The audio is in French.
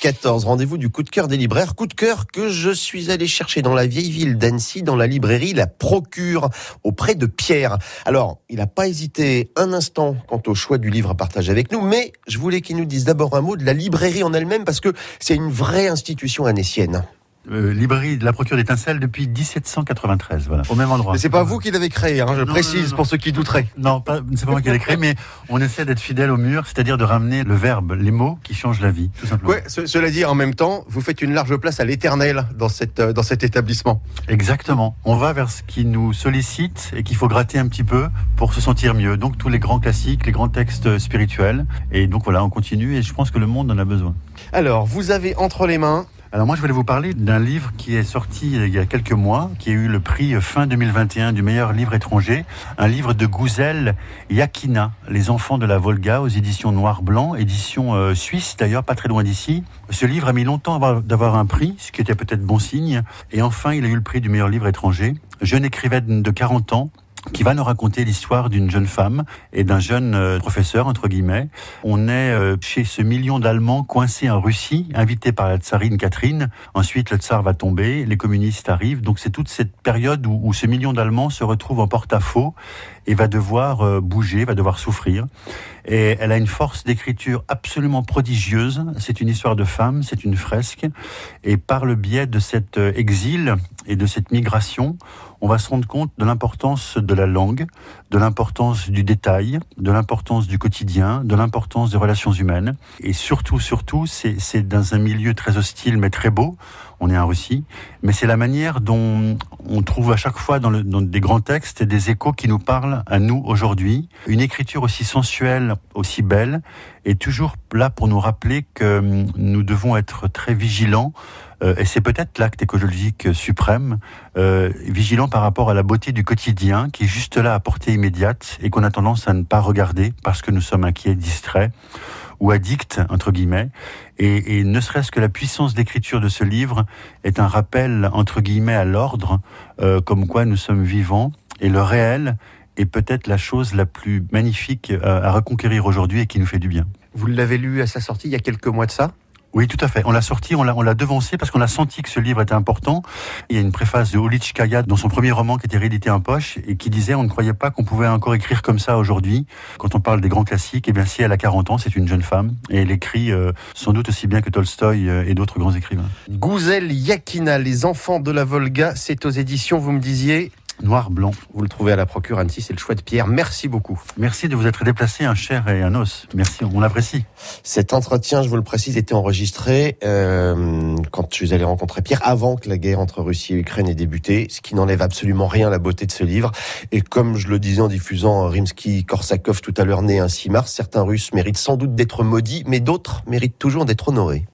14 rendez-vous du coup de cœur des libraires. Coup de cœur que je suis allé chercher dans la vieille ville d'Annecy, dans la librairie La Procure, auprès de Pierre. Alors, il n'a pas hésité un instant quant au choix du livre à partager avec nous, mais je voulais qu'il nous dise d'abord un mot de la librairie en elle-même, parce que c'est une vraie institution annécienne. Euh, librairie de la Procure d'Étincelle depuis 1793, voilà, au même endroit. Mais c'est pas vous qui l'avez créé, hein, je Non, précise non, non. pour ceux qui douteraient. Non, pas, c'est pas moi qui l'ai créé, mais on essaie d'être fidèle au mur, c'est-à-dire de ramener le verbe, les mots qui changent la vie, tout simplement. Ouais, ce- cela dit, en même temps, vous faites une large place à l'éternel dans, cette, euh, dans cet établissement. Exactement. On va vers ce qui nous sollicite et qu'il faut gratter un petit peu pour se sentir mieux. Donc tous les grands classiques, les grands textes spirituels. Et donc voilà, on continue et je pense que le monde en a besoin. Alors, vous avez entre les mains Alors moi, je voulais vous parler d'un livre qui est sorti il y a quelques mois, qui a eu le prix fin 2021 du meilleur livre étranger, un livre de Gouzel Yakina, Les enfants de la Volga, aux éditions Noir-Blanc, édition euh, suisse d'ailleurs, pas très loin d'ici. Ce livre a mis longtemps d'avoir un prix, ce qui était peut-être bon signe, et enfin il a eu le prix du meilleur livre étranger. Jeune écrivaine de 40 ans, qui va nous raconter l'histoire d'une jeune femme et d'un jeune euh, professeur, entre guillemets. On est euh, chez ce million d'Allemands coincés en Russie, invités par la tsarine Catherine. Ensuite, le tsar va tomber, les communistes arrivent. Donc c'est toute cette période où, où ce million d'Allemands se retrouve en porte-à-faux et va devoir euh, bouger, va devoir souffrir. Et elle a une force d'écriture absolument prodigieuse. C'est une histoire de femme, c'est une fresque. Et par le biais de cet exil et de cette migration, on va se rendre compte de l'importance de la langue, de l'importance du détail, de l'importance du quotidien, de l'importance des relations humaines. Et surtout, surtout, c'est dans un milieu très hostile mais très beau. On est en Russie, mais c'est la manière dont on trouve à chaque fois dans des grands textes des échos qui nous parlent à nous aujourd'hui. Une écriture aussi sensuelle, aussi belle, est toujours là pour nous rappeler que hum, nous devons être très vigilants. Euh, et c'est peut-être l'acte écologique suprême, euh, vigilant par rapport à la beauté du quotidien qui est juste là à portée immédiate et qu'on a tendance à ne pas regarder parce que nous sommes inquiets, distraits ou addicts, entre guillemets. Et, ne serait-ce que la puissance d'écriture de ce livre est un rappel, entre guillemets, à l'ordre, euh, comme quoi nous sommes vivants et le réel est peut-être la chose la plus magnifique à reconquérir aujourd'hui et qui nous fait du bien. Vous l'avez lu à sa sortie il y a quelques mois de ça? Oui, tout à fait. On l'a sorti, on l'a, on l'a devancé parce qu'on a senti que ce livre était important. Il y a une préface de Olitchkaya dans son premier roman qui était réédité en poche et qui disait on ne croyait pas qu'on pouvait encore écrire comme ça aujourd'hui. Quand on parle des grands classiques, eh bien si elle a 40 ans, c'est une jeune femme et elle écrit euh, sans doute aussi bien que Tolstoï euh, et d'autres grands écrivains. Gouzel Yakina, Les enfants de la Volga, c'est aux éditions, vous me disiez, Noir, blanc. vous le trouvez à la Procure Annecy, c'est le choix de Pierre. Merci beaucoup. Merci de vous être déplacé un chair et un os. Merci, on l'apprécie. Cet entretien, je vous le précise, était enregistré euh, quand je suis allé rencontrer Pierre avant que la guerre entre Russie et Ukraine ait débuté, ce qui n'enlève absolument rien à la beauté de ce livre. Et comme je le disais en diffusant Rimsky-Korsakov tout à l'heure, né un 6 mars, certains Russes méritent sans doute d'être maudits, mais d'autres méritent toujours d'être honorés.